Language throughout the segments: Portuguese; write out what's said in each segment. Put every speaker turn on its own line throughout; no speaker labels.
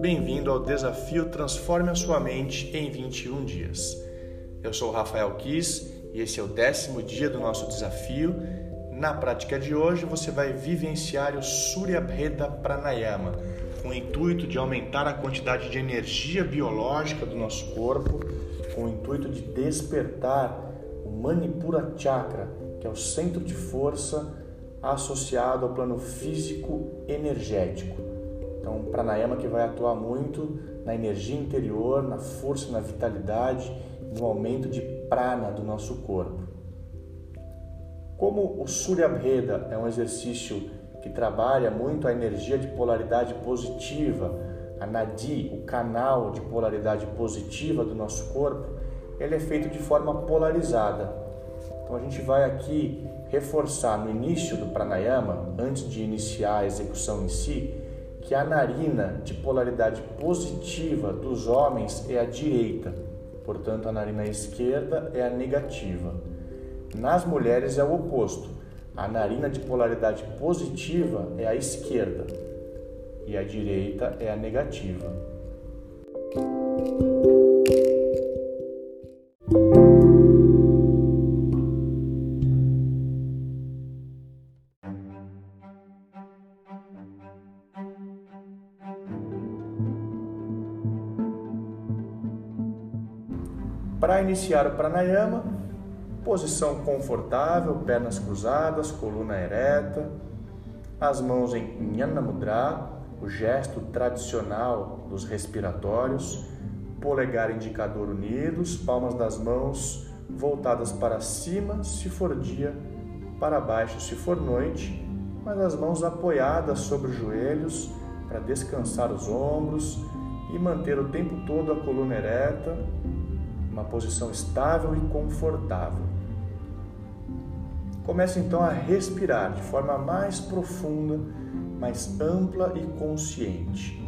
Bem-vindo ao desafio Transforme a Sua Mente em 21 Dias. Eu sou Rafael Kiss e esse é o décimo dia do nosso desafio. Na prática de hoje, você vai vivenciar o Surya Bheda Pranayama, com o intuito de aumentar a quantidade de energia biológica do nosso corpo, com o intuito de despertar o Manipura Chakra, que é o centro de força associado ao plano físico energético. Então, pranayama que vai atuar muito na energia interior, na força, na vitalidade, no aumento de prana do nosso corpo. Como o Surya Bheda é um exercício que trabalha muito a energia de polaridade positiva, a nadi, o canal de polaridade positiva do nosso corpo, ele é feito de forma polarizada. Então a gente vai aqui reforçar no início do pranayama, antes de iniciar a execução em si, que a narina de polaridade positiva dos homens é a direita, portanto, a narina esquerda é a negativa. Nas mulheres é o oposto. A narina de polaridade positiva é a esquerda e a direita é a negativa. Para iniciar o pranayama, posição confortável, pernas cruzadas, coluna ereta, as mãos em Jnana Mudra, o gesto tradicional dos respiratórios, polegar e indicador unidos, palmas das mãos voltadas para cima, se for dia, para baixo, se for noite, mas as mãos apoiadas sobre os joelhos para descansar os ombros e manter o tempo todo a coluna ereta, uma posição estável e confortável. Comece então a respirar de forma mais profunda, mais ampla e consciente.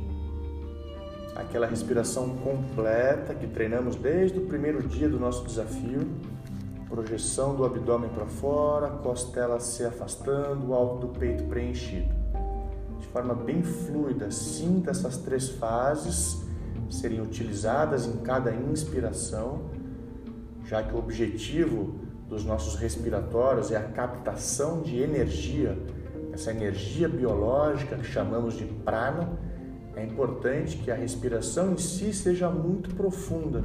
Aquela respiração completa que treinamos desde o primeiro dia do nosso desafio, projeção do abdômen para fora, costela se afastando, o alto do peito preenchido. De forma bem fluida, sinta essas três fases serem utilizadas em cada inspiração, já que o objetivo dos nossos respiratórios é a captação de energia, essa energia biológica que chamamos de prana. É importante que a respiração em si seja muito profunda,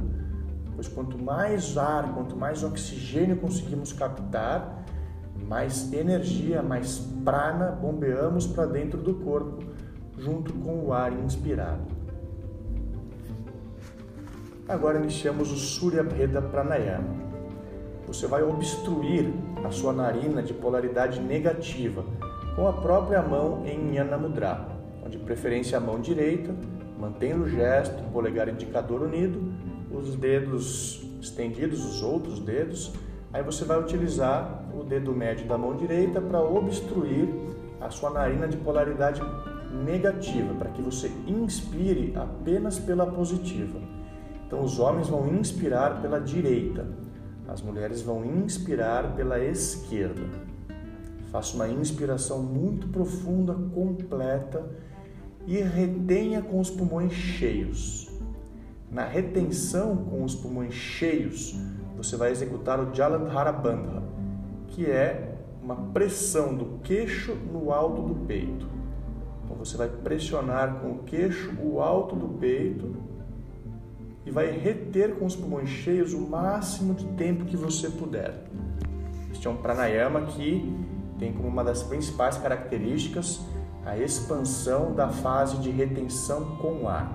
pois quanto mais ar, quanto mais oxigênio conseguimos captar, mais energia, mais prana bombeamos para dentro do corpo, junto com o ar inspirado. Agora iniciamos o Surya Bheda Pranayama. Você vai obstruir a sua narina de polaridade negativa com a própria mão em Jnana Mudra, onde preferência a mão direita, mantendo o gesto, polegar indicador unido, os dedos estendidos, os outros dedos. Aí você vai utilizar o dedo médio da mão direita para obstruir a sua narina de polaridade negativa, para que você inspire apenas pela positiva. Então, os homens vão inspirar pela direita, as mulheres vão inspirar pela esquerda. Faça uma inspiração muito profunda, completa e retenha com os pulmões cheios. Na retenção com os pulmões cheios, você vai executar o Jalandhara Bandha, que é uma pressão do queixo no alto do peito. Então você vai pressionar com o queixo o alto do peito e vai reter com os pulmões cheios o máximo de tempo que você puder. Este é um pranayama que tem como uma das principais características a expansão da fase de retenção com o ar.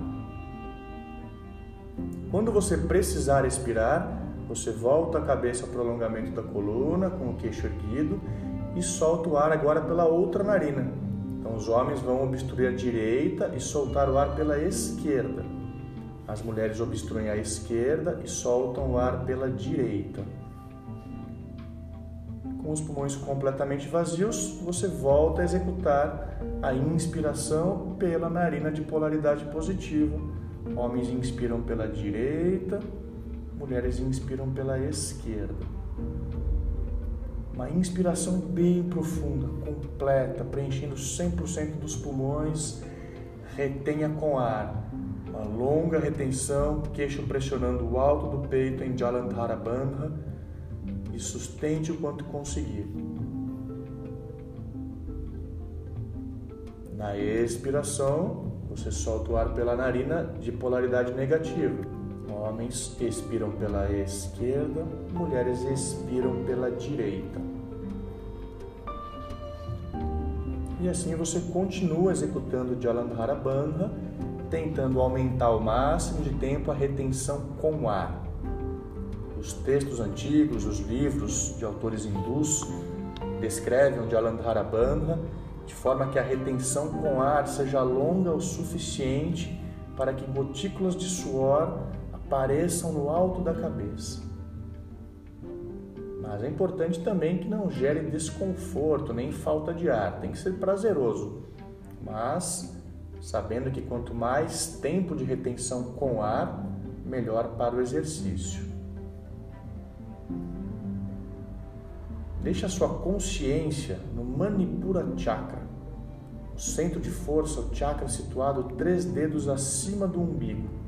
Quando você precisar expirar, você volta a cabeça ao prolongamento da coluna com o queixo erguido e solta o ar agora pela outra narina. Então os homens vão obstruir a direita e soltar o ar pela esquerda. As mulheres obstruem a esquerda e soltam o ar pela direita. Com os pulmões completamente vazios, você volta a executar a inspiração pela narina de polaridade positiva. Homens inspiram pela direita, mulheres inspiram pela esquerda. Uma inspiração bem profunda, completa, preenchendo 100% dos pulmões retenha com ar. Uma longa retenção, queixo pressionando o alto do peito em Jalandhara Bandha e sustente o quanto conseguir. Na expiração, você solta o ar pela narina de polaridade negativa. Homens expiram pela esquerda, mulheres expiram pela direita. E assim você continua executando Jalandhara Bandha, tentando aumentar o máximo de tempo a retenção com ar. Os textos antigos, os livros de autores hindus descrevem o Jalandhara Bandha de forma que a retenção com ar seja longa o suficiente para que gotículas de suor apareçam no alto da cabeça. Mas é importante também que não gere desconforto nem falta de ar, tem que ser prazeroso. Mas sabendo que quanto mais tempo de retenção com ar, melhor para o exercício. Deixe a sua consciência no Manipura Chakra, o centro de força, o chakra situado três dedos acima do umbigo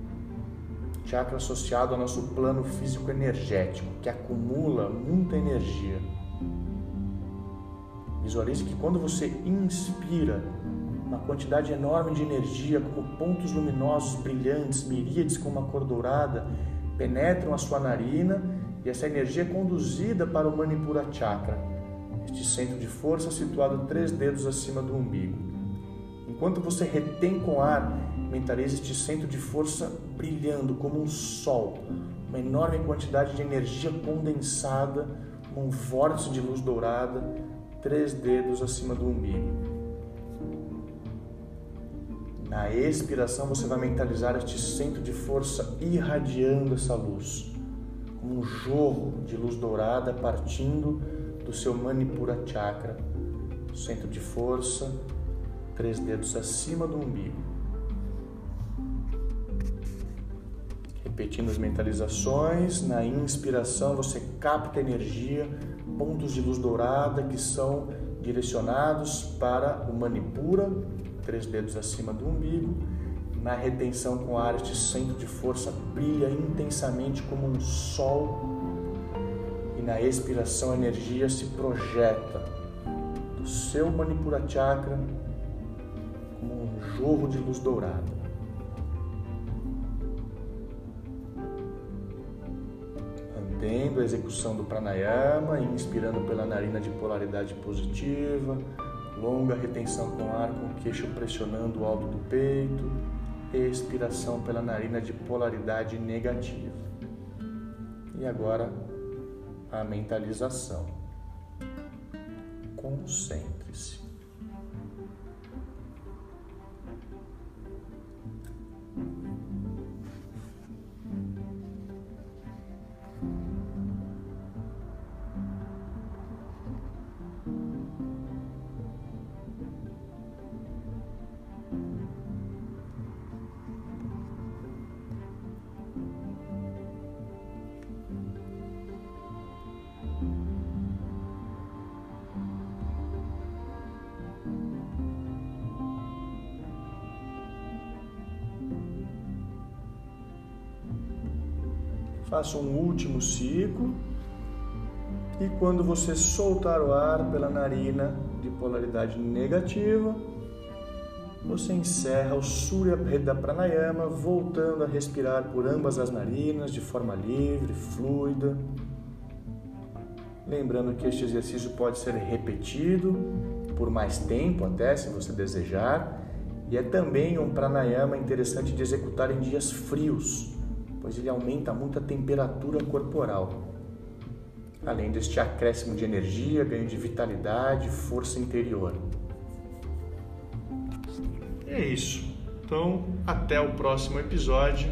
chakra associado ao nosso plano físico energético, que acumula muita energia. Visualize que quando você inspira, uma quantidade enorme de energia, como pontos luminosos brilhantes, miríades com uma cor dourada, penetram a sua narina e essa energia é conduzida para o Manipura Chakra, este centro de força situado três dedos acima do umbigo. Enquanto você retém com ar, mentalize este centro de força brilhando como um sol, uma enorme quantidade de energia condensada, um vórtice de luz dourada, três dedos acima do umbigo. Na expiração, você vai mentalizar este centro de força irradiando essa luz, como um jorro de luz dourada partindo do seu Manipura Chakra, centro de força, três dedos acima do umbigo. Repetindo as mentalizações, na inspiração você capta energia, pontos de luz dourada que são direcionados para o Manipura, três dedos acima do umbigo. Na retenção com ar, este centro de força brilha intensamente como um sol. E na expiração, a energia se projeta do seu Manipura Chakra como um jorro de luz dourada. mantendo a execução do pranayama, inspirando pela narina de polaridade positiva, longa retenção com ar com o queixo pressionando o alto do peito, expiração pela narina de polaridade negativa. E agora a mentalização. Concentre-se. Faça um último ciclo. E quando você soltar o ar pela narina de polaridade negativa, você encerra o Surya Bheda Pranayama, voltando a respirar por ambas as narinas de forma livre, fluida. Lembrando que este exercício pode ser repetido por mais tempo, até se você desejar, e é também um pranayama interessante de executar em dias frios, pois ele aumenta muito a temperatura corporal. Além deste acréscimo de energia, ganho de vitalidade, força interior. É isso. Então, até o próximo episódio